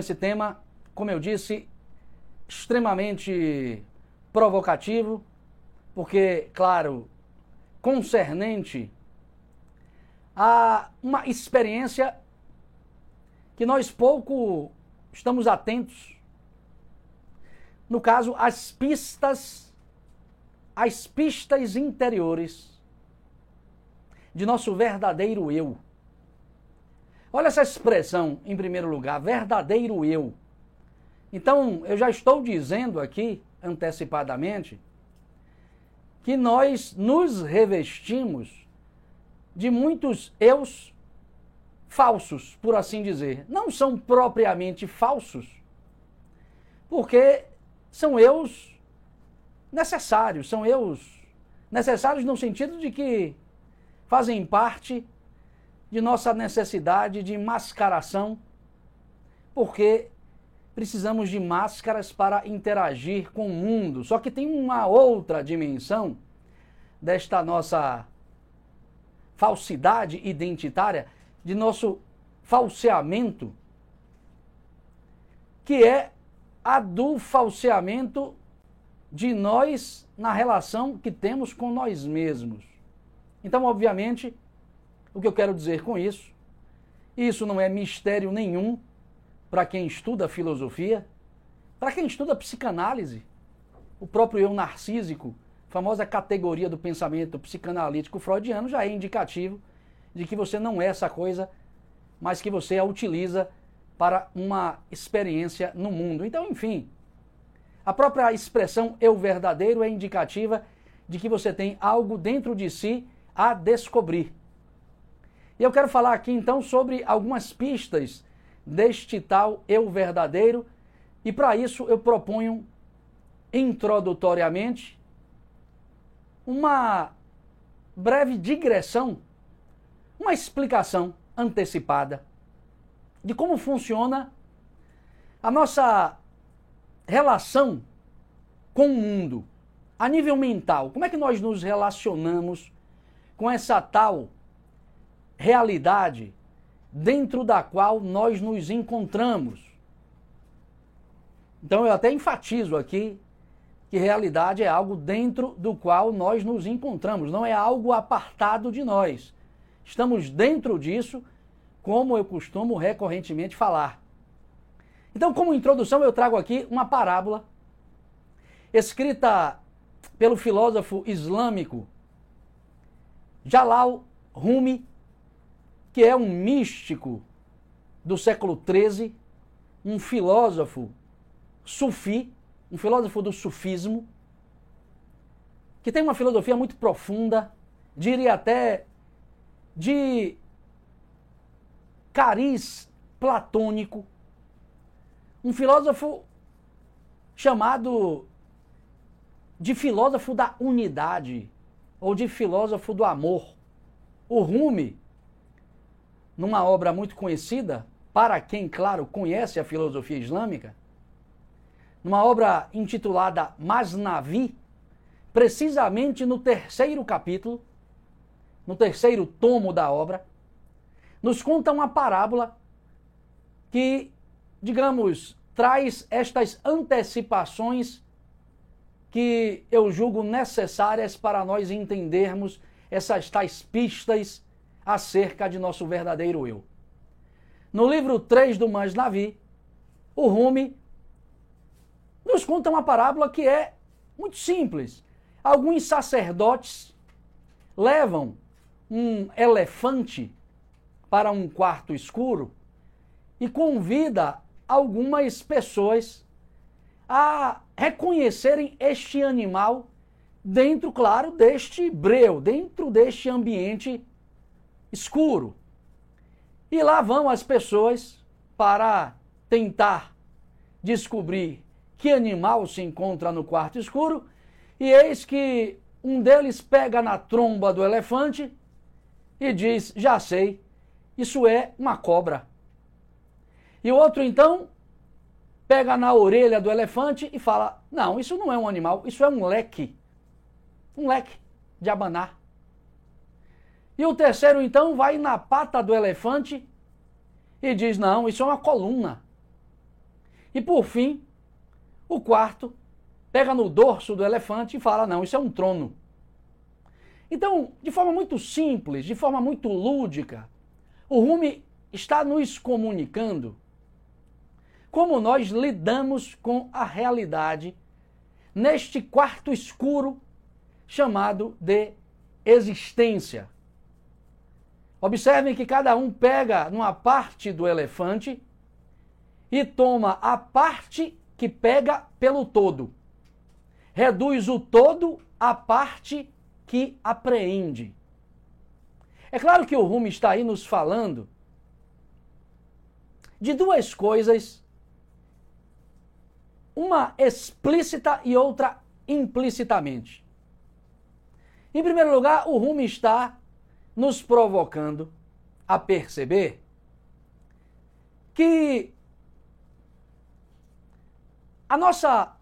esse tema, como eu disse, extremamente provocativo, porque, claro, concernente a uma experiência que nós pouco estamos atentos. No caso, as pistas, as pistas interiores de nosso verdadeiro eu. Olha essa expressão, em primeiro lugar, verdadeiro eu. Então, eu já estou dizendo aqui, antecipadamente, que nós nos revestimos de muitos eus falsos, por assim dizer. Não são propriamente falsos, porque são eus necessários, são eus necessários no sentido de que fazem parte de nossa necessidade de mascaração, porque precisamos de máscaras para interagir com o mundo. Só que tem uma outra dimensão desta nossa falsidade identitária, de nosso falseamento, que é a do falseamento de nós na relação que temos com nós mesmos. Então, obviamente, o que eu quero dizer com isso, isso não é mistério nenhum para quem estuda filosofia, para quem estuda psicanálise, o próprio eu narcísico, famosa categoria do pensamento psicanalítico freudiano, já é indicativo de que você não é essa coisa, mas que você a utiliza para uma experiência no mundo. Então, enfim, a própria expressão eu verdadeiro é indicativa de que você tem algo dentro de si a descobrir. E eu quero falar aqui então sobre algumas pistas deste tal eu verdadeiro, e para isso eu proponho introdutoriamente uma breve digressão, uma explicação antecipada de como funciona a nossa relação com o mundo a nível mental. Como é que nós nos relacionamos com essa tal realidade dentro da qual nós nos encontramos. Então eu até enfatizo aqui que realidade é algo dentro do qual nós nos encontramos, não é algo apartado de nós. Estamos dentro disso, como eu costumo recorrentemente falar. Então, como introdução, eu trago aqui uma parábola escrita pelo filósofo islâmico Jalal Rumi, que é um místico do século XIII, um filósofo sufi, um filósofo do sufismo, que tem uma filosofia muito profunda, diria até de cariz platônico, um filósofo chamado de filósofo da unidade ou de filósofo do amor. O Rumi numa obra muito conhecida, para quem, claro, conhece a filosofia islâmica, numa obra intitulada Masnavi, precisamente no terceiro capítulo, no terceiro tomo da obra, nos conta uma parábola que, digamos, traz estas antecipações que eu julgo necessárias para nós entendermos essas tais pistas acerca de nosso verdadeiro eu. No livro 3 do Navi, o Rumi nos conta uma parábola que é muito simples. Alguns sacerdotes levam um elefante para um quarto escuro e convida algumas pessoas a reconhecerem este animal dentro, claro, deste breu, dentro deste ambiente escuro. E lá vão as pessoas para tentar descobrir que animal se encontra no quarto escuro, e eis que um deles pega na tromba do elefante e diz: Já sei, isso é uma cobra. E o outro então pega na orelha do elefante e fala: Não, isso não é um animal, isso é um leque. Um leque de abanar. E o terceiro, então, vai na pata do elefante e diz: Não, isso é uma coluna. E por fim, o quarto pega no dorso do elefante e fala: não, isso é um trono. Então, de forma muito simples, de forma muito lúdica, o Rumi está nos comunicando como nós lidamos com a realidade neste quarto escuro chamado de existência. Observem que cada um pega numa parte do elefante e toma a parte que pega pelo todo. Reduz o todo à parte que apreende. É claro que o Rumi está aí nos falando de duas coisas, uma explícita e outra implicitamente. Em primeiro lugar, o Rumi está nos provocando a perceber que a nossa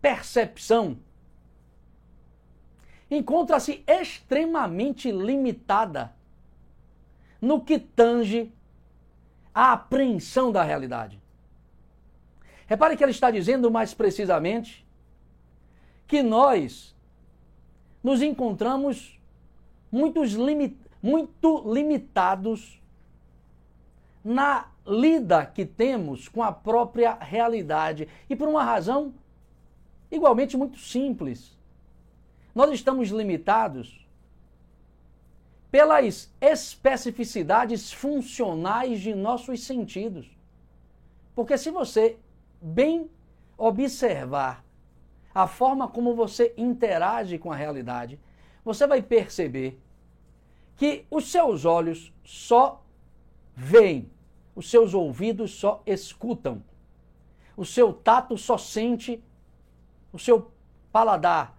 percepção encontra-se extremamente limitada no que tange a apreensão da realidade. Repare que ele está dizendo mais precisamente que nós nos encontramos muitos muito limitados na lida que temos com a própria realidade e por uma razão igualmente muito simples. Nós estamos limitados pelas especificidades funcionais de nossos sentidos. Porque se você bem observar a forma como você interage com a realidade, você vai perceber que os seus olhos só veem, os seus ouvidos só escutam, o seu tato só sente, o seu paladar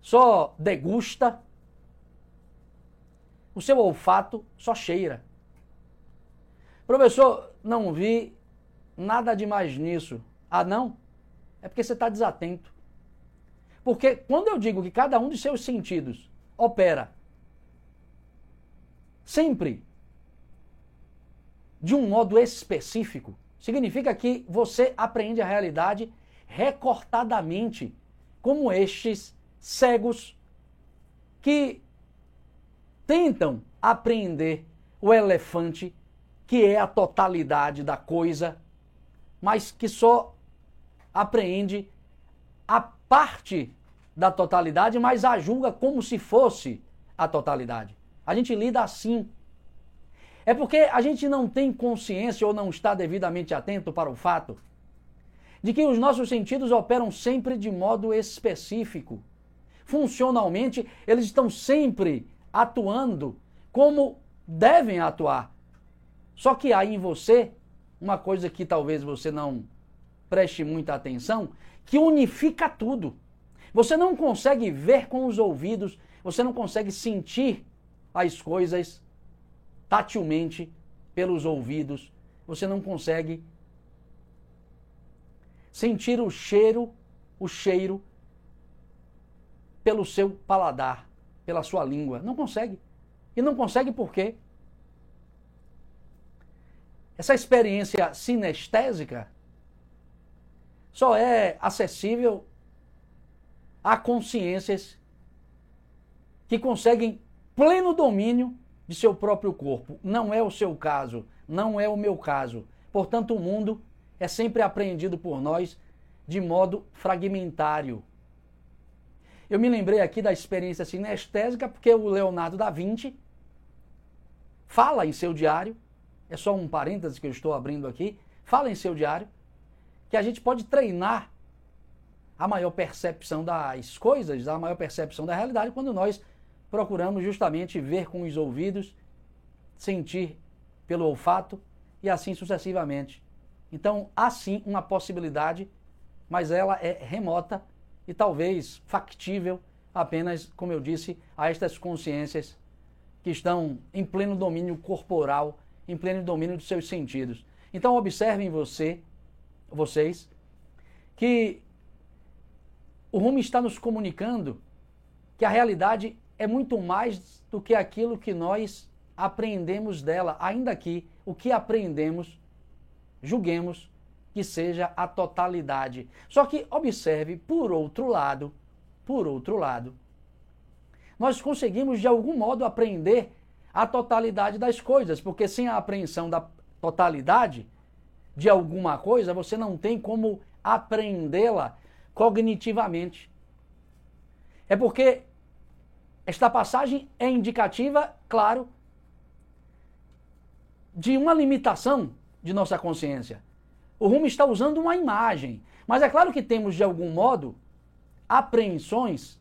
só degusta, o seu olfato só cheira. Professor, não vi nada demais nisso. Ah, não? É porque você está desatento. Porque quando eu digo que cada um de seus sentidos opera. Sempre. De um modo específico, significa que você aprende a realidade recortadamente, como estes cegos que tentam apreender o elefante, que é a totalidade da coisa, mas que só apreende a parte da totalidade, mas a julga como se fosse a totalidade. A gente lida assim. É porque a gente não tem consciência ou não está devidamente atento para o fato de que os nossos sentidos operam sempre de modo específico. Funcionalmente, eles estão sempre atuando como devem atuar. Só que há em você uma coisa que talvez você não preste muita atenção, que unifica tudo. Você não consegue ver com os ouvidos, você não consegue sentir as coisas tatilmente pelos ouvidos, você não consegue sentir o cheiro, o cheiro pelo seu paladar, pela sua língua. Não consegue. E não consegue por quê? Essa experiência sinestésica só é acessível a consciências que conseguem pleno domínio de seu próprio corpo. Não é o seu caso, não é o meu caso. Portanto, o mundo é sempre apreendido por nós de modo fragmentário. Eu me lembrei aqui da experiência sinestésica porque o Leonardo da Vinci fala em seu diário, é só um parêntese que eu estou abrindo aqui, fala em seu diário que a gente pode treinar a maior percepção das coisas, a maior percepção da realidade quando nós procuramos justamente ver com os ouvidos, sentir pelo olfato e assim sucessivamente. Então, há sim uma possibilidade, mas ela é remota e talvez factível apenas, como eu disse, a estas consciências que estão em pleno domínio corporal, em pleno domínio dos seus sentidos. Então, observem você, vocês, que o Rumi está nos comunicando que a realidade é muito mais do que aquilo que nós aprendemos dela, ainda que o que aprendemos julguemos que seja a totalidade. Só que observe, por outro lado, por outro lado, nós conseguimos de algum modo aprender a totalidade das coisas, porque sem a apreensão da totalidade de alguma coisa, você não tem como apreendê-la cognitivamente. É porque esta passagem é indicativa, claro, de uma limitação de nossa consciência. O Rumi está usando uma imagem, mas é claro que temos de algum modo apreensões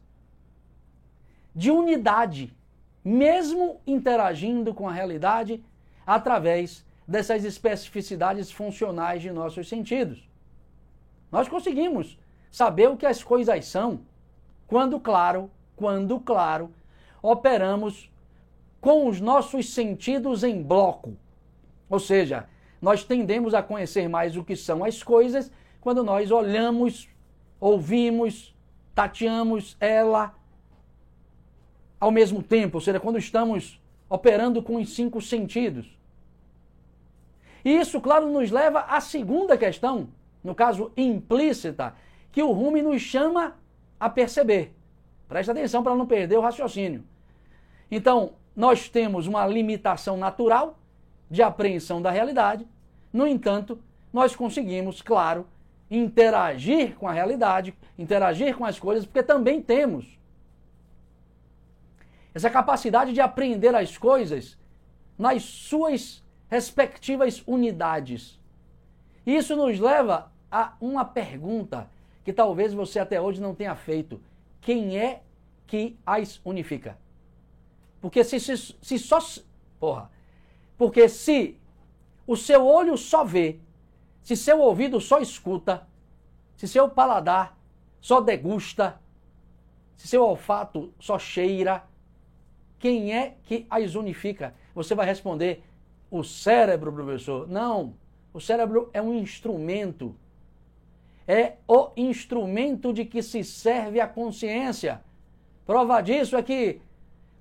de unidade, mesmo interagindo com a realidade através dessas especificidades funcionais de nossos sentidos. Nós conseguimos saber o que as coisas são quando, claro, quando, claro, operamos com os nossos sentidos em bloco. Ou seja, nós tendemos a conhecer mais o que são as coisas quando nós olhamos, ouvimos, tateamos ela ao mesmo tempo, ou seja, quando estamos operando com os cinco sentidos. E isso, claro, nos leva à segunda questão, no caso implícita, que o Rumi nos chama a perceber. Presta atenção para não perder o raciocínio. Então, nós temos uma limitação natural de apreensão da realidade, no entanto, nós conseguimos, claro, interagir com a realidade, interagir com as coisas, porque também temos essa capacidade de aprender as coisas nas suas respectivas unidades. Isso nos leva a uma pergunta que talvez você até hoje não tenha feito: quem é que as unifica? Porque se, se, se só. Porra. Porque se o seu olho só vê, se seu ouvido só escuta, se seu paladar só degusta, se seu olfato só cheira, quem é que as unifica? Você vai responder: o cérebro, professor. Não. O cérebro é um instrumento. É o instrumento de que se serve a consciência. Prova disso é que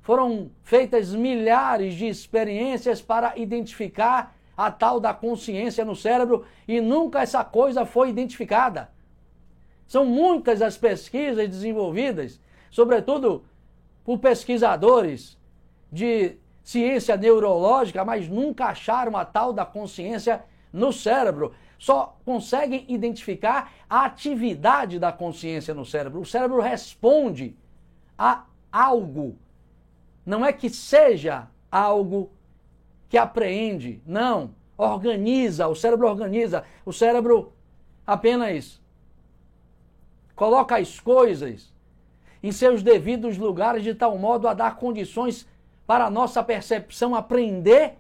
foram feitas milhares de experiências para identificar a tal da consciência no cérebro e nunca essa coisa foi identificada. São muitas as pesquisas desenvolvidas, sobretudo por pesquisadores de ciência neurológica, mas nunca acharam a tal da consciência no cérebro. Só conseguem identificar a atividade da consciência no cérebro. O cérebro responde a algo. Não é que seja algo que apreende, não. Organiza, o cérebro organiza. O cérebro apenas coloca as coisas em seus devidos lugares de tal modo a dar condições para a nossa percepção aprender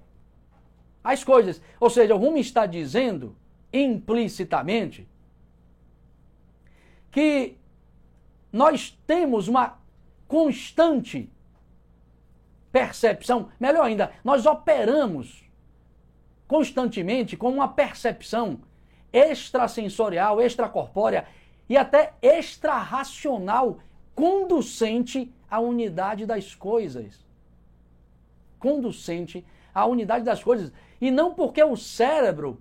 as coisas. Ou seja, o Rumi está dizendo implicitamente que nós temos uma constante percepção, melhor ainda, nós operamos constantemente com uma percepção extrasensorial, extracorpórea e até extrarracional conducente à unidade das coisas. Conducente à unidade das coisas. E não porque o cérebro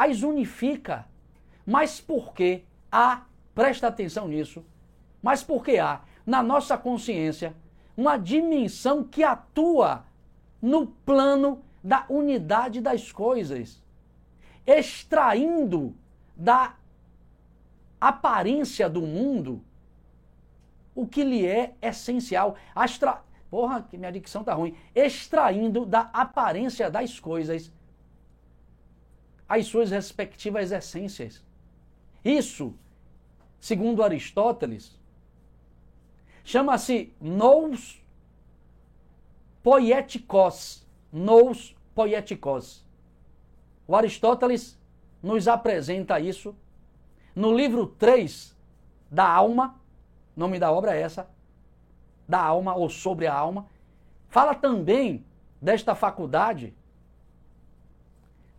as unifica, mas porque há, presta atenção nisso, mas porque há na nossa consciência uma dimensão que atua no plano da unidade das coisas, extraindo da aparência do mundo o que lhe é essencial. Astra... Porra, que minha dicção tá ruim. Extraindo da aparência das coisas as suas respectivas essências. Isso, segundo Aristóteles, chama-se nous poietikos. Nous poietikos. O Aristóteles nos apresenta isso no livro 3 da Alma, nome da obra é essa, da alma ou sobre a alma. Fala também desta faculdade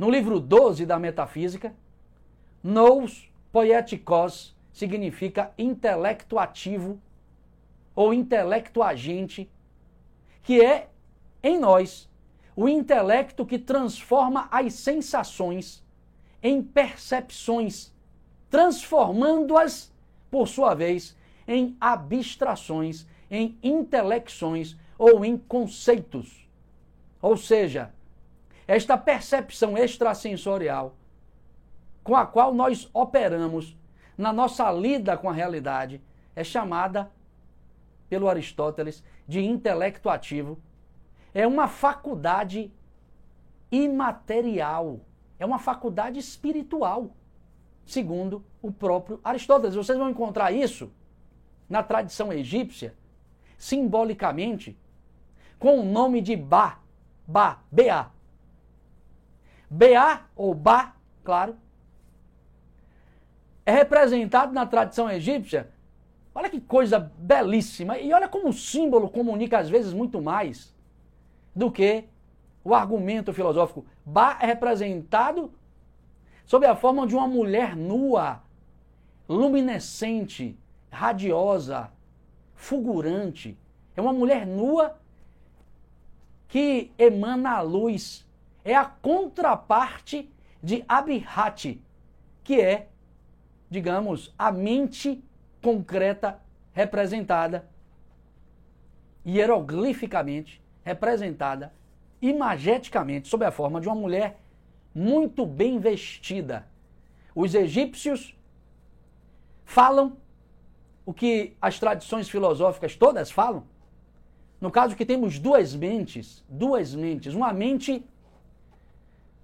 no livro 12 da Metafísica. Nous poietikos significa intelecto ativo ou intelecto agente, que é em nós o intelecto que transforma as sensações em percepções, transformando-as, por sua vez, em abstrações, em intelecções ou em conceitos. Ou seja, esta percepção extrasensorial com a qual nós operamos na nossa lida com a realidade é chamada, pelo Aristóteles, de intelecto ativo. É uma faculdade imaterial, é uma faculdade espiritual, segundo o próprio Aristóteles. Vocês vão encontrar isso na tradição egípcia, simbolicamente, com o nome de Ba, Ba, Ba. Ba ou Ba, claro, é representado na tradição egípcia. Olha que coisa belíssima. E olha como o símbolo comunica às vezes muito mais do que o argumento filosófico. Ba é representado sob a forma de uma mulher nua, luminescente, radiosa, fulgurante. É uma mulher nua que emana a luz. É a contraparte de Abihati, que é digamos, a mente concreta representada, hieroglificamente representada, imageticamente, sob a forma de uma mulher muito bem vestida. Os egípcios falam o que as tradições filosóficas todas falam. No caso que temos duas mentes, duas mentes, uma mente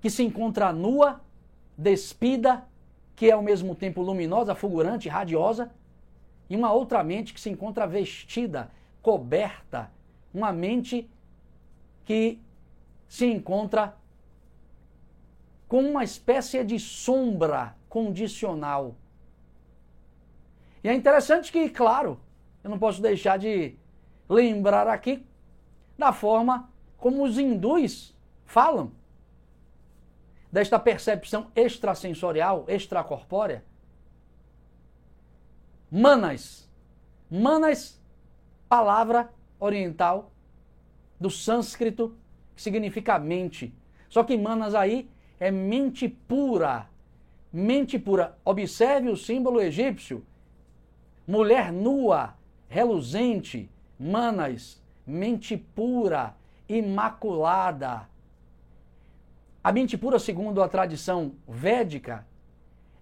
que se encontra nua, despida, que é ao mesmo tempo luminosa, fulgurante, radiosa, e uma outra mente que se encontra vestida, coberta, uma mente que se encontra com uma espécie de sombra condicional. E é interessante que, claro, eu não posso deixar de lembrar aqui da forma como os hindus falam desta percepção extrasensorial, extracorpórea? Manas. Manas, palavra oriental do sânscrito, que significa mente. Só que manas aí é mente pura. Mente pura. Observe o símbolo egípcio. Mulher nua, reluzente, manas, mente pura, imaculada a mente pura, segundo a tradição védica,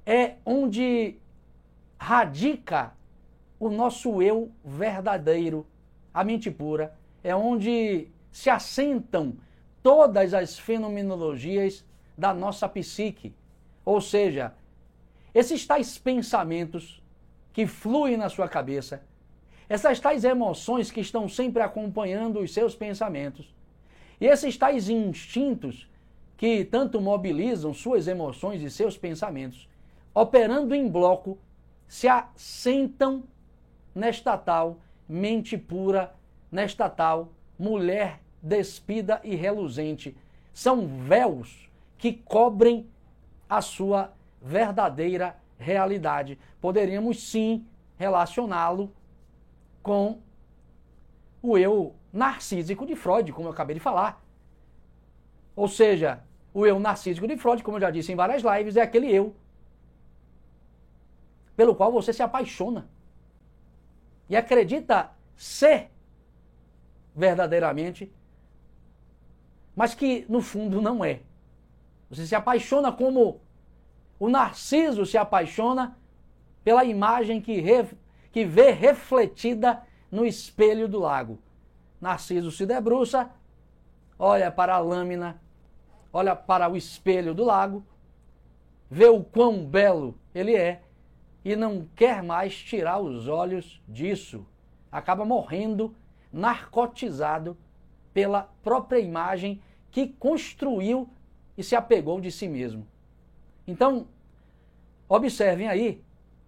é onde radica o nosso eu verdadeiro. A mente pura é onde se assentam todas as fenomenologias da nossa psique. Ou seja, esses tais pensamentos que fluem na sua cabeça, essas tais emoções que estão sempre acompanhando os seus pensamentos, e esses tais instintos que tanto mobilizam suas emoções e seus pensamentos, operando em bloco, se assentam nesta tal mente pura, nesta tal mulher despida e reluzente. São véus que cobrem a sua verdadeira realidade. Poderíamos sim relacioná-lo com o eu narcísico de Freud, como eu acabei de falar. Ou seja, o eu narcísico de Freud, como eu já disse em várias lives, é aquele eu pelo qual você se apaixona e acredita ser verdadeiramente, mas que no fundo não é. Você se apaixona como o narciso se apaixona pela imagem que, re, que vê refletida no espelho do lago. Narciso se debruça, olha para a lâmina olha para o espelho do lago, vê o quão belo ele é e não quer mais tirar os olhos disso. Acaba morrendo, narcotizado pela própria imagem que construiu e se apegou de si mesmo. Então, observem aí,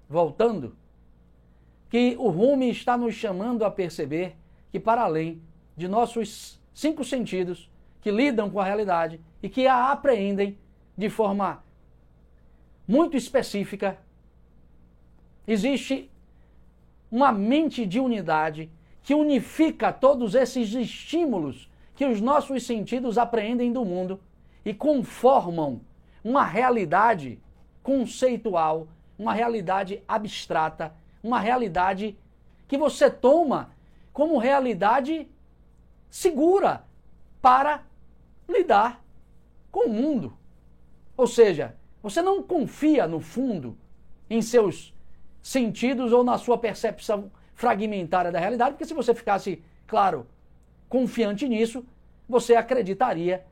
voltando, que o Rumi está nos chamando a perceber que, para além de nossos cinco sentidos que lidam com a realidade, e que a apreendem de forma muito específica. Existe uma mente de unidade que unifica todos esses estímulos que os nossos sentidos apreendem do mundo e conformam uma realidade conceitual, uma realidade abstrata, uma realidade que você toma como realidade segura para lidar com o mundo. Ou seja, você não confia no fundo em seus sentidos ou na sua percepção fragmentária da realidade, porque se você ficasse, claro, confiante nisso, você acreditaria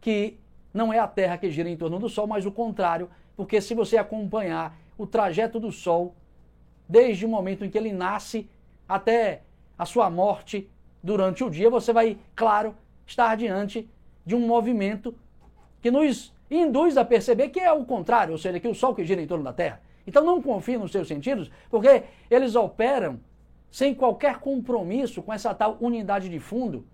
que não é a Terra que gira em torno do Sol, mas o contrário, porque se você acompanhar o trajeto do Sol, desde o momento em que ele nasce até a sua morte durante o dia, você vai, claro, estar diante de um movimento que nos induz a perceber que é o contrário, ou seja, que o Sol que gira em torno da Terra. Então não confie nos seus sentidos, porque eles operam sem qualquer compromisso com essa tal unidade de fundo,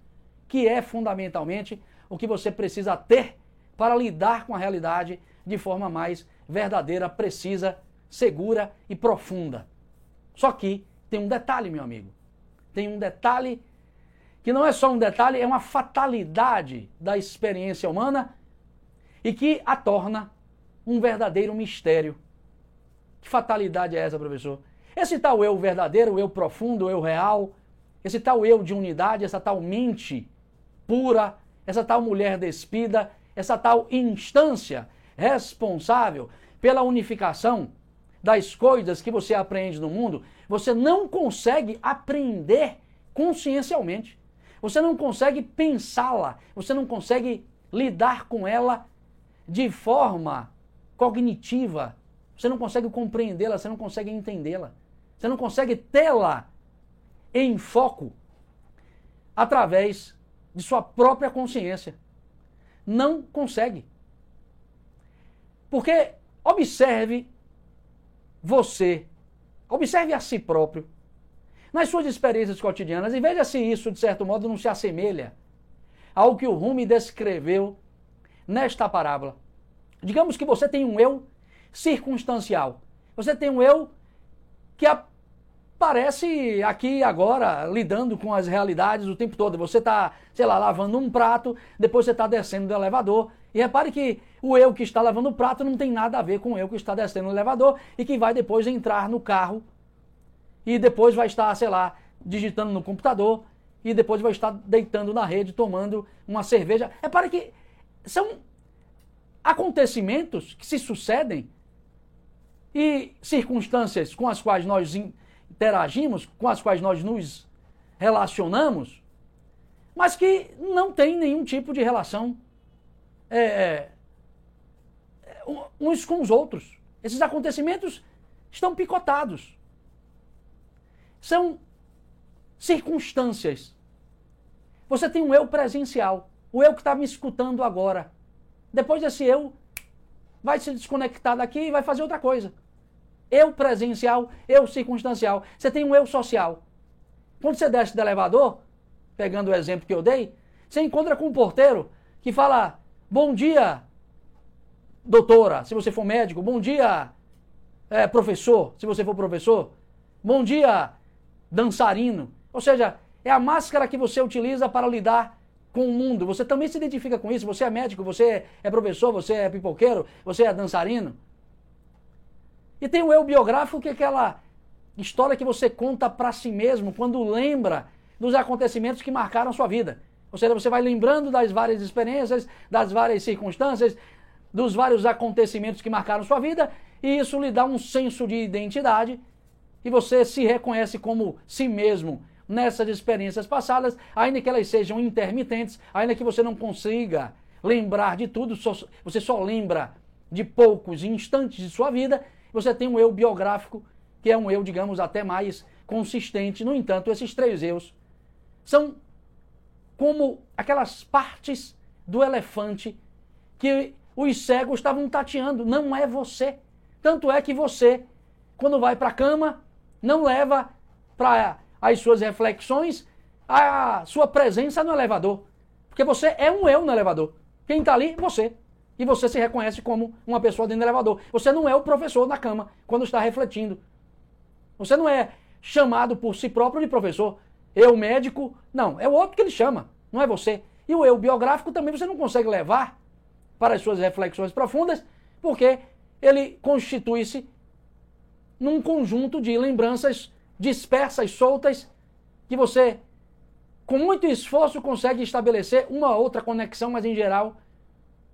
que é fundamentalmente o que você precisa ter para lidar com a realidade de forma mais verdadeira, precisa, segura e profunda. Só que tem um detalhe, meu amigo. Tem um detalhe que não é só um detalhe, é uma fatalidade da experiência humana e que a torna um verdadeiro mistério. Que fatalidade é essa, professor? Esse tal eu verdadeiro, eu profundo, eu real, esse tal eu de unidade, essa tal mente pura, essa tal mulher despida, essa tal instância responsável pela unificação das coisas que você aprende no mundo, você não consegue aprender consciencialmente. Você não consegue pensá-la, você não consegue lidar com ela de forma cognitiva. Você não consegue compreendê-la, você não consegue entendê-la. Você não consegue tê-la em foco através de sua própria consciência. Não consegue. Porque observe você, observe a si próprio nas suas experiências cotidianas e veja se isso, de certo modo, não se assemelha ao que o Rumi descreveu nesta parábola. Digamos que você tem um eu circunstancial. Você tem um eu que aparece aqui agora, lidando com as realidades o tempo todo. Você está, sei lá, lavando um prato, depois você está descendo do elevador. E repare que o eu que está lavando o prato não tem nada a ver com o eu que está descendo no elevador e que vai depois entrar no carro e depois vai estar, sei lá, digitando no computador e depois vai estar deitando na rede, tomando uma cerveja. É para que são acontecimentos que se sucedem e circunstâncias com as quais nós interagimos, com as quais nós nos relacionamos, mas que não tem nenhum tipo de relação é, é uns com os outros. Esses acontecimentos estão picotados. São circunstâncias. Você tem um eu presencial, o eu que está me escutando agora. Depois desse eu, vai se desconectar daqui e vai fazer outra coisa. Eu presencial, eu circunstancial. Você tem um eu social. Quando você desce do elevador, pegando o exemplo que eu dei, você encontra com um porteiro que fala: Bom dia, doutora, se você for médico. Bom dia, é, professor, se você for professor. Bom dia, dançarino. Ou seja, é a máscara que você utiliza para lidar com o mundo. Você também se identifica com isso. Você é médico, você é professor, você é pipoqueiro, você é dançarino. E tem o eu biográfico, que é aquela história que você conta para si mesmo quando lembra dos acontecimentos que marcaram sua vida. Ou seja, você vai lembrando das várias experiências, das várias circunstâncias, dos vários acontecimentos que marcaram sua vida, e isso lhe dá um senso de identidade e você se reconhece como si mesmo nessas experiências passadas, ainda que elas sejam intermitentes, ainda que você não consiga lembrar de tudo, só, você só lembra de poucos instantes de sua vida, você tem um eu biográfico, que é um eu, digamos, até mais consistente. No entanto, esses três eus são como aquelas partes do elefante que os cegos estavam tateando. Não é você. Tanto é que você, quando vai para a cama, não leva para as suas reflexões a sua presença no elevador. Porque você é um eu no elevador. Quem está ali? Você. E você se reconhece como uma pessoa dentro do elevador. Você não é o professor na cama quando está refletindo. Você não é chamado por si próprio de professor. Eu, médico, não. É o outro que ele chama, não é você. E o eu biográfico também você não consegue levar para as suas reflexões profundas, Porque ele constitui-se num conjunto de lembranças dispersas, soltas, que você, com muito esforço, consegue estabelecer uma outra conexão, mas em geral,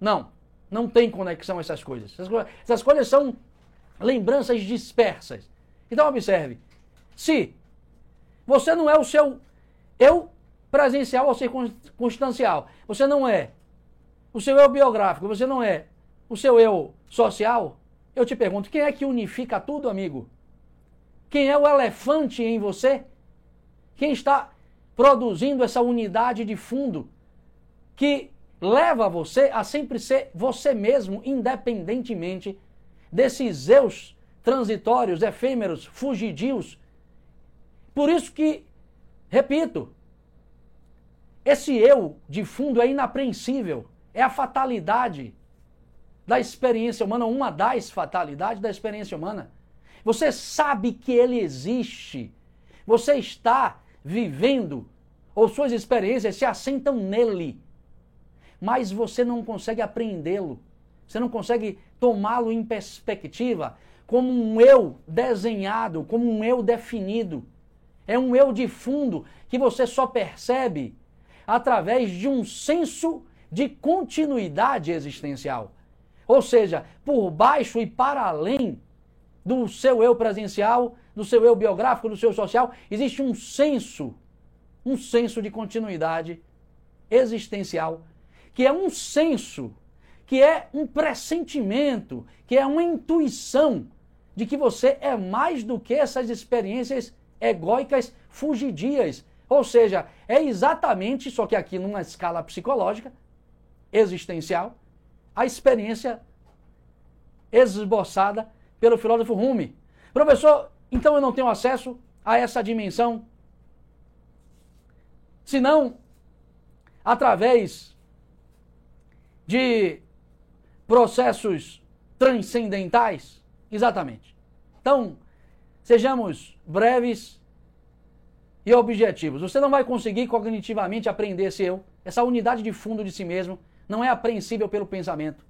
não. Não tem conexão essas coisas. Essas, coisas, essas coisas são lembranças dispersas. Então, observe: se você não é o seu eu presencial ou circunstancial, você não é o seu eu biográfico, você não é o seu eu social, eu te pergunto: quem é que unifica tudo, amigo? Quem é o elefante em você? Quem está produzindo essa unidade de fundo que leva você a sempre ser você mesmo, independentemente desses eus transitórios, efêmeros, fugidios. Por isso que, repito, esse eu de fundo é inapreensível, é a fatalidade da experiência humana, uma das fatalidades da experiência humana. Você sabe que ele existe. Você está vivendo, ou suas experiências se assentam nele. Mas você não consegue apreendê-lo. Você não consegue tomá-lo em perspectiva como um eu desenhado, como um eu definido. É um eu de fundo que você só percebe através de um senso de continuidade existencial. Ou seja, por baixo e para além do seu eu presencial, do seu eu biográfico, do seu social, existe um senso, um senso de continuidade existencial, que é um senso, que é um pressentimento, que é uma intuição de que você é mais do que essas experiências egóicas fugidias. Ou seja, é exatamente, só que aqui numa escala psicológica, existencial, a experiência esboçada pelo filósofo Rumi. Professor, então eu não tenho acesso a essa dimensão, senão através de processos transcendentais? Exatamente. Então, sejamos breves e objetivos. Você não vai conseguir cognitivamente aprender esse eu, essa unidade de fundo de si mesmo, não é apreensível pelo pensamento,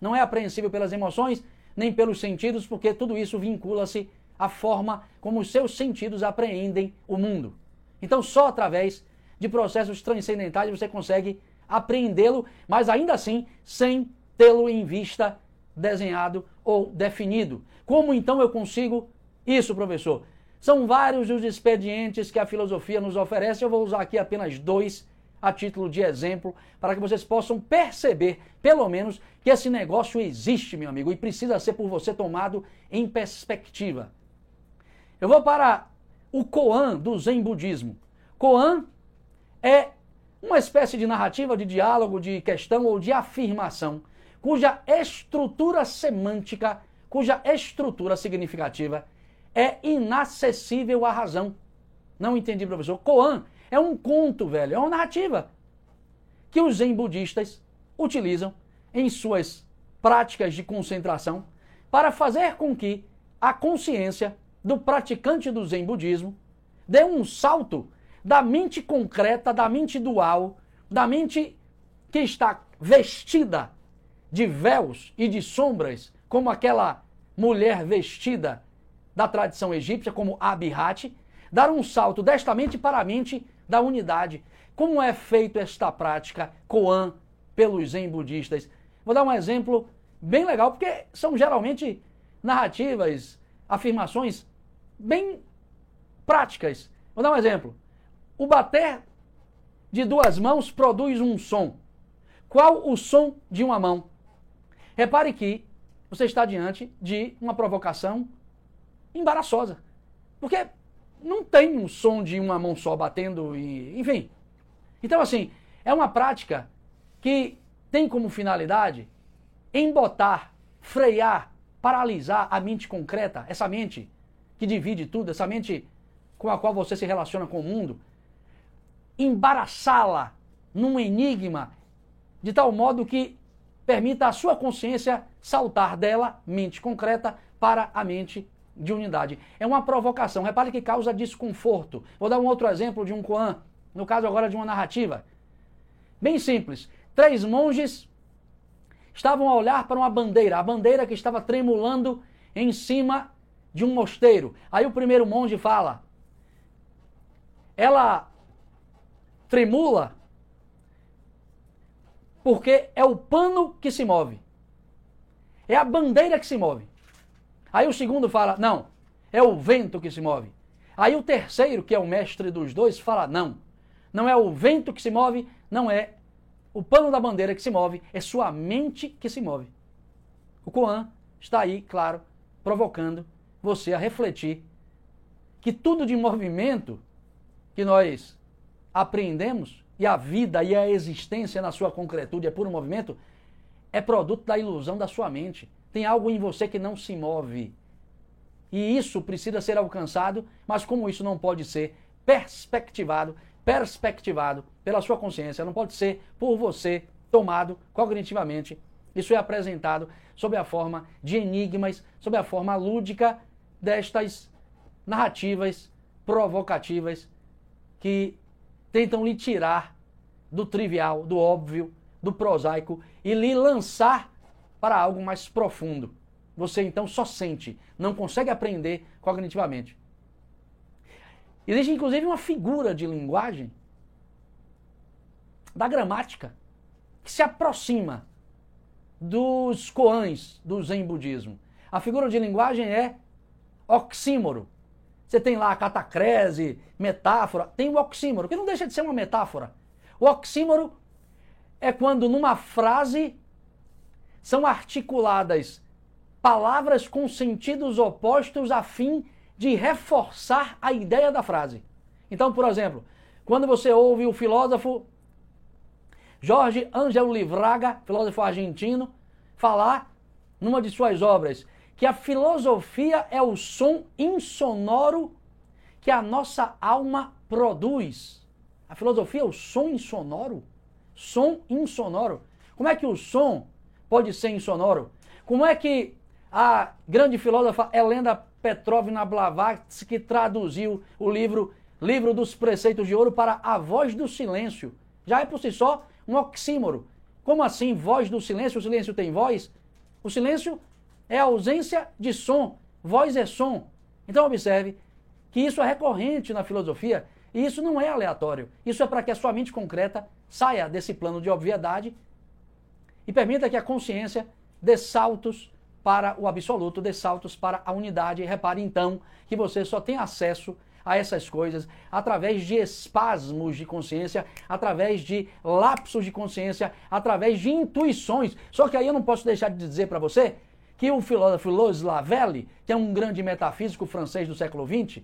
não é apreensível pelas emoções nem pelos sentidos, porque tudo isso vincula-se à forma como os seus sentidos apreendem o mundo. Então, só através de processos transcendentais você consegue apreendê-lo, mas ainda assim sem tê-lo em vista desenhado ou definido. Como então eu consigo isso, professor? São vários os expedientes que a filosofia nos oferece, eu vou usar aqui apenas dois a título de exemplo, para que vocês possam perceber, pelo menos, que esse negócio existe, meu amigo, e precisa ser por você tomado em perspectiva. Eu vou para o Koan do Zen Budismo. Koan é uma espécie de narrativa, de diálogo, de questão ou de afirmação, cuja estrutura semântica, cuja estrutura significativa é inacessível à razão. Não entendi, professor. Koan é um conto, velho, é uma narrativa que os zen budistas utilizam em suas práticas de concentração para fazer com que a consciência do praticante do zen budismo dê um salto da mente concreta, da mente dual, da mente que está vestida de véus e de sombras, como aquela mulher vestida da tradição egípcia, como Abirhat, dar um salto desta mente para a mente da unidade. Como é feito esta prática Koan pelos zen budistas? Vou dar um exemplo bem legal, porque são geralmente narrativas, afirmações bem práticas. Vou dar um exemplo. O bater de duas mãos produz um som. Qual o som de uma mão? Repare que você está diante de uma provocação embaraçosa. Porque não tem um som de uma mão só batendo e, enfim. Então assim, é uma prática que tem como finalidade embotar, frear, paralisar a mente concreta, essa mente que divide tudo, essa mente com a qual você se relaciona com o mundo, embaraçá-la num enigma de tal modo que permita a sua consciência saltar dela, mente concreta, para a mente de unidade. É uma provocação. Repare que causa desconforto. Vou dar um outro exemplo de um Koan, no caso agora de uma narrativa. Bem simples. Três monges estavam a olhar para uma bandeira, a bandeira que estava tremulando em cima de um mosteiro. Aí o primeiro monge fala: ela tremula porque é o pano que se move. É a bandeira que se move. Aí o segundo fala: não, é o vento que se move. Aí o terceiro, que é o mestre dos dois, fala: não, não é o vento que se move, não é o pano da bandeira que se move, é sua mente que se move. O Koan está aí, claro, provocando você a refletir que tudo de movimento que nós aprendemos e a vida e a existência na sua concretude é puro movimento, é produto da ilusão da sua mente. Tem algo em você que não se move. E isso precisa ser alcançado, mas como isso não pode ser perspectivado, perspectivado pela sua consciência, não pode ser por você tomado cognitivamente. Isso é apresentado sob a forma de enigmas, sob a forma lúdica destas narrativas provocativas que tentam lhe tirar do trivial, do óbvio, do prosaico e lhe lançar para algo mais profundo. Você então só sente, não consegue aprender cognitivamente. Existe inclusive uma figura de linguagem da gramática que se aproxima dos koans do Zen budismo. A figura de linguagem é oxímoro. Você tem lá catacrese, metáfora, tem o oxímoro, que não deixa de ser uma metáfora. O oxímoro é quando numa frase são articuladas palavras com sentidos opostos a fim de reforçar a ideia da frase. Então, por exemplo, quando você ouve o filósofo Jorge Angelo Livraga, filósofo argentino, falar numa de suas obras que a filosofia é o som insonoro que a nossa alma produz. A filosofia é o som insonoro? Som insonoro. Como é que o som pode ser insonoro? Como é que a grande filósofa Helena Petrovna Blavatsky traduziu o livro Livro dos Preceitos de Ouro para a voz do silêncio? Já é por si só um oxímoro. Como assim voz do silêncio? O silêncio tem voz? O silêncio é ausência de som. Voz é som. Então observe que isso é recorrente na filosofia e isso não é aleatório. Isso é para que a sua mente concreta saia desse plano de obviedade e permita que a consciência dê saltos para o absoluto, dê saltos para a unidade. E repare então que você só tem acesso a essas coisas através de espasmos de consciência, através de lapsos de consciência, através de intuições. Só que aí eu não posso deixar de dizer para você que o filósofo Louis Lavelle, que é um grande metafísico francês do século XX,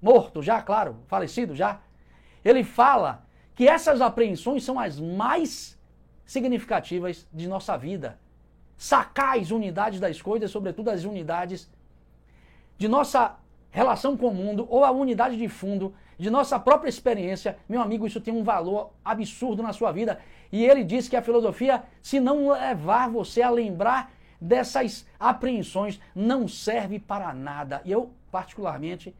morto já, claro, falecido já, ele fala que essas apreensões são as mais significativas de nossa vida. Sacar as unidades das coisas, sobretudo as unidades de nossa relação com o mundo ou a unidade de fundo de nossa própria experiência, meu amigo, isso tem um valor absurdo na sua vida. E ele diz que a filosofia, se não levar você a lembrar dessas apreensões não serve para nada. E eu, particularmente,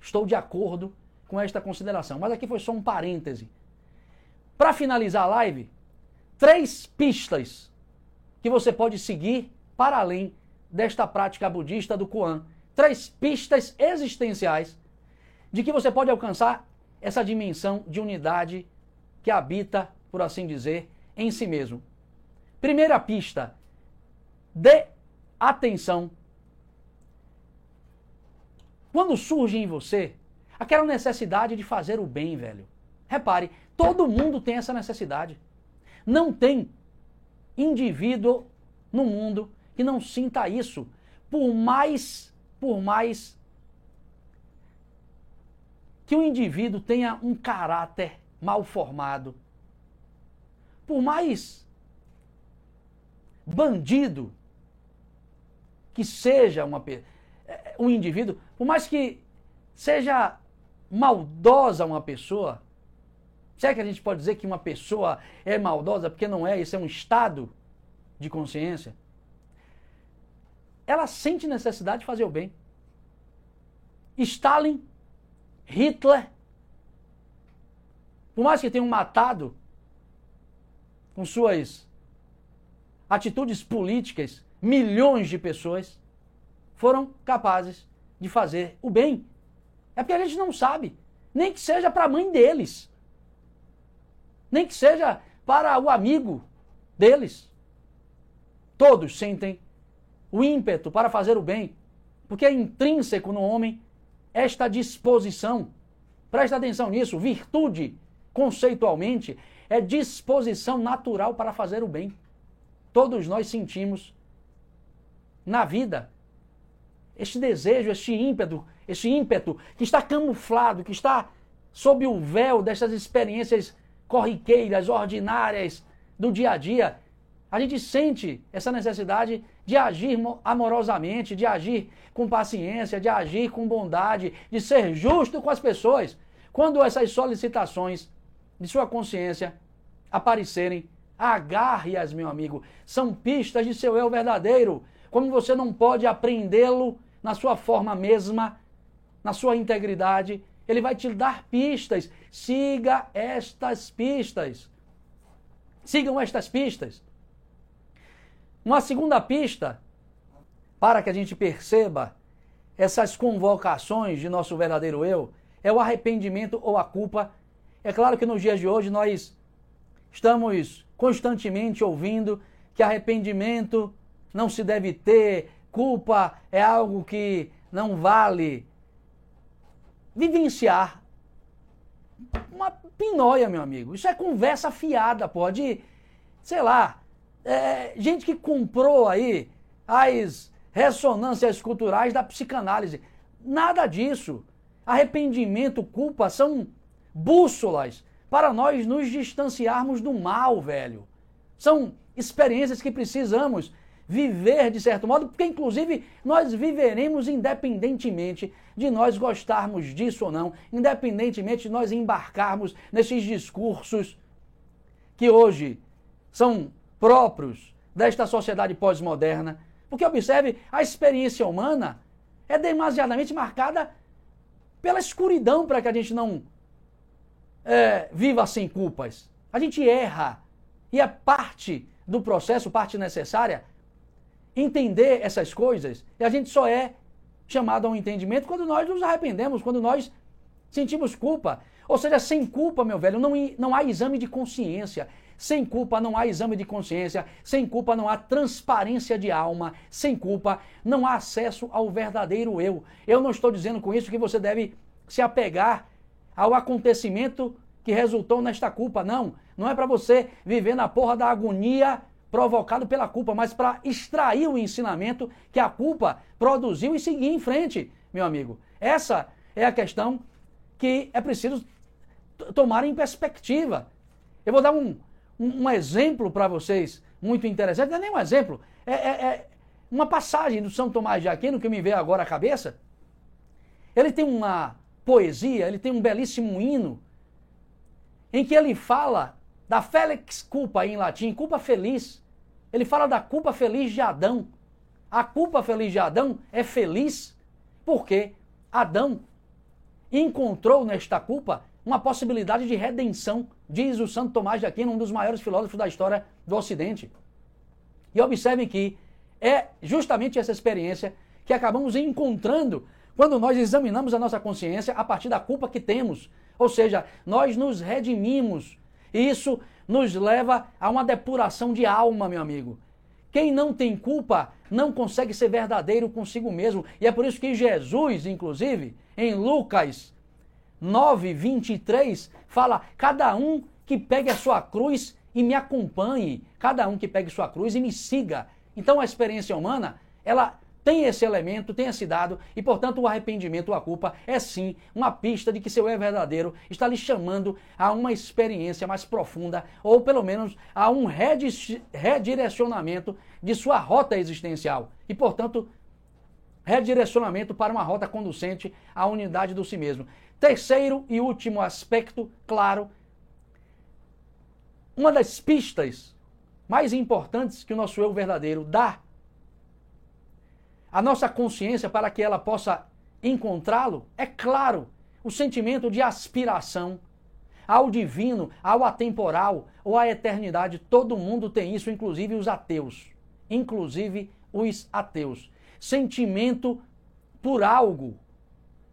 estou de acordo com esta consideração. Mas aqui foi só um parêntese. Para finalizar a live, três pistas que você pode seguir para além desta prática budista do Kuan. Três pistas existenciais de que você pode alcançar essa dimensão de unidade que habita, por assim dizer, em si mesmo. Primeira pista: dê atenção. Quando surge em você aquela necessidade de fazer o bem, velho. Repare, todo mundo tem essa necessidade. Não tem indivíduo no mundo que não sinta isso, por mais, por mais que o indivíduo tenha um caráter mal formado, por mais bandido que seja uma, é, um indivíduo, por mais que seja maldosa uma pessoa, será que a gente pode dizer que uma pessoa é maldosa porque não é? Isso é um estado de consciência. Ela sente necessidade de fazer o bem. Stalin, Hitler, por mais que tenham matado com suas atitudes políticas, milhões de pessoas foram capazes de fazer o bem. É porque a gente não sabe. Nem que seja para a mãe deles. Nem que seja para o amigo deles. Todos sentem o ímpeto para fazer o bem, porque é intrínseco no homem esta disposição. Presta atenção nisso, virtude, conceitualmente, é disposição natural para fazer o bem. Todos nós sentimos na vida este desejo, este ímpeto, este ímpeto que está camuflado, que está sob o véu dessas experiências corriqueiras, ordinárias do dia a dia. A gente sente essa necessidade de agir amorosamente, de agir com paciência, de agir com bondade, de ser justo com as pessoas. Quando essas solicitações de sua consciência aparecerem, agarre-as, meu amigo. São pistas de seu eu verdadeiro. Como você não pode apreendê-lo na sua forma mesma, na sua integridade, ele vai te dar pistas. Siga estas pistas. Sigam estas pistas. Uma segunda pista, para que a gente perceba essas convocações de nosso verdadeiro eu, é o arrependimento ou a culpa. É claro que nos dias de hoje nós estamos constantemente ouvindo que arrependimento não se deve ter, culpa é algo que não vale. Vivenciar uma pinóia, meu amigo. Isso é conversa fiada, pode, sei lá, é, gente que comprou aí as ressonâncias culturais da psicanálise. Nada disso. Arrependimento, culpa são bússolas para nós nos distanciarmos do mal, velho. São experiências que precisamos viver de certo modo, porque inclusive nós viveremos independentemente de nós gostarmos disso ou não, independentemente de nós embarcarmos nesses discursos que hoje são próprios desta sociedade pós-moderna. Porque observe, a experiência humana é demasiadamente marcada pela escuridão para que a gente não é, viva sem culpas. A gente erra. E é parte do processo, parte necessária, entender essas coisas. E a gente só é chamado a um entendimento quando nós nos arrependemos, quando nós sentimos culpa. Ou seja, sem culpa, meu velho, não, não há exame de consciência. Sem culpa não há exame de consciência, sem culpa não há transparência de alma, sem culpa não há acesso ao verdadeiro eu. Eu não estou dizendo com isso que você deve se apegar ao acontecimento que resultou nesta culpa. Não, não é para você viver na porra da agonia provocado pela culpa, mas para extrair o ensinamento que a culpa produziu e seguir em frente, meu amigo. Essa é a questão que é preciso tomar em perspectiva. Eu vou dar um, um, um exemplo para vocês muito interessante, não é nem um exemplo, é, é, é, uma passagem do São Tomás de Aquino que me veio agora à cabeça. Ele tem uma poesia, ele tem um belíssimo hino, em que ele fala da Felix culpa em latim, culpa feliz. Ele fala da culpa feliz de Adão. A culpa feliz de Adão é feliz porque Adão encontrou nesta culpa uma possibilidade de redenção, diz o Santo Tomás de Aquino, um dos maiores filósofos da história do Ocidente. E observem que é justamente essa experiência que acabamos encontrando quando nós examinamos a nossa consciência a partir da culpa que temos. Ou seja, nós nos redimimos. Isso nos leva a uma depuração de alma, meu amigo. Quem não tem culpa não consegue ser verdadeiro consigo mesmo. E é por isso que Jesus, inclusive, em Lucas 9, 23, fala: cada um que pegue a sua cruz e me acompanhe, cada um que pegue sua cruz e me siga. Então a experiência humana, ela tem esse elemento, tem esse dado, e portanto o arrependimento a culpa é sim uma pista de que seu é verdadeiro está lhe chamando a uma experiência mais profunda, ou pelo menos a um redirecionamento de sua rota existencial. E portanto, redirecionamento para uma rota conducente à unidade do si mesmo. Terceiro e último aspecto, claro, uma das pistas mais importantes que o nosso eu verdadeiro dá a nossa consciência para que ela possa encontrá-lo, é claro, o sentimento de aspiração, ao divino, ao atemporal ou à eternidade. Todo mundo tem isso, inclusive os ateus. Inclusive os ateus. Sentimento por algo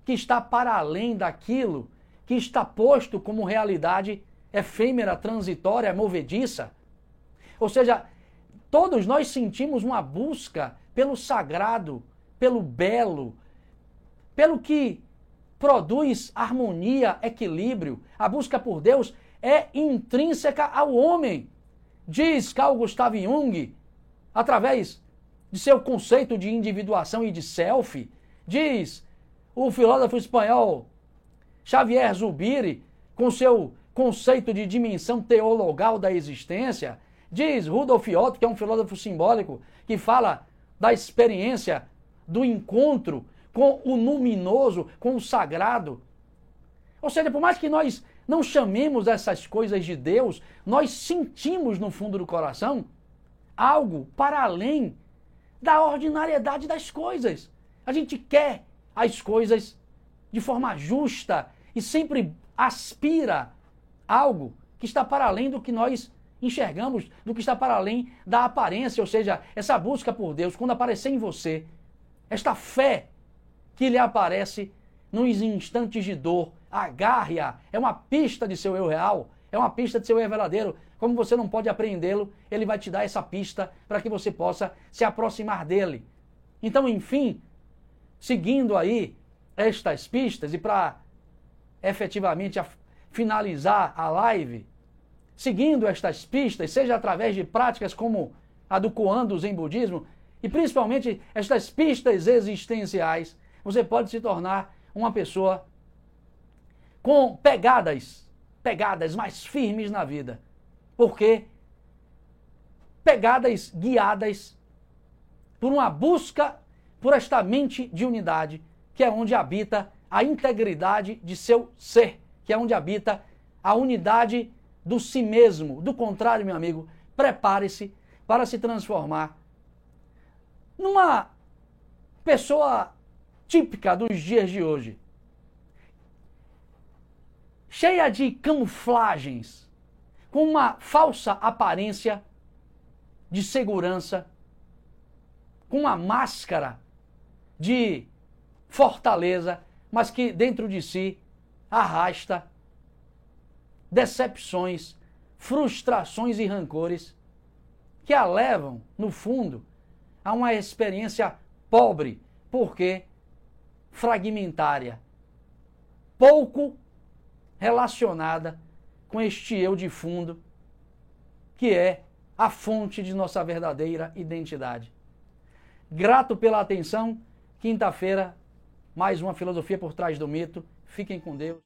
que está para além daquilo que está posto como realidade efêmera, transitória, movediça. Ou seja, todos nós sentimos uma busca pelo sagrado, pelo belo, pelo que produz harmonia, equilíbrio. A busca por Deus é intrínseca ao homem. Diz Carl Gustav Jung, através de seu conceito de individuação e de self, diz o filósofo espanhol Xavier Zubiri, com seu conceito de dimensão teologal da existência, diz Rudolf Otto, que é um filósofo simbólico, que fala da experiência do encontro com o luminoso, com o sagrado. Ou seja, por mais que nós não chamemos essas coisas de Deus, nós sentimos no fundo do coração algo para além da ordinariedade das coisas. A gente quer as coisas de forma justa e sempre aspira algo que está para além do que nós enxergamos, do que está para além da aparência, ou seja, essa busca por Deus, quando aparecer em você, esta fé que lhe aparece nos instantes de dor, agarre-a, é uma pista de seu eu real, é uma pista de seu eu verdadeiro. Como você não pode apreendê-lo, ele vai te dar essa pista para que você possa se aproximar dele. Então, enfim, seguindo aí estas pistas e para efetivamente finalizar a live, seguindo estas pistas, seja através de práticas como a do Koan do Zen Budismo, e principalmente estas pistas existenciais, você pode se tornar uma pessoa com pegadas, pegadas mais firmes na vida. Porque pegadas guiadas por uma busca por esta mente de unidade, que é onde habita a integridade de seu ser, que é onde habita a unidade do si mesmo. Do contrário, meu amigo, prepare-se para se transformar numa pessoa típica dos dias de hoje. Cheia de camuflagens, com uma falsa aparência de segurança, com uma máscara de fortaleza, mas que dentro de si arrasta decepções, frustrações e rancores que a levam, no fundo, a uma experiência pobre, porque fragmentária, pouco relacionada com este eu de fundo, que é a fonte de nossa verdadeira identidade. Grato pela atenção. Quinta-feira, mais uma filosofia por trás do mito. Fiquem com Deus.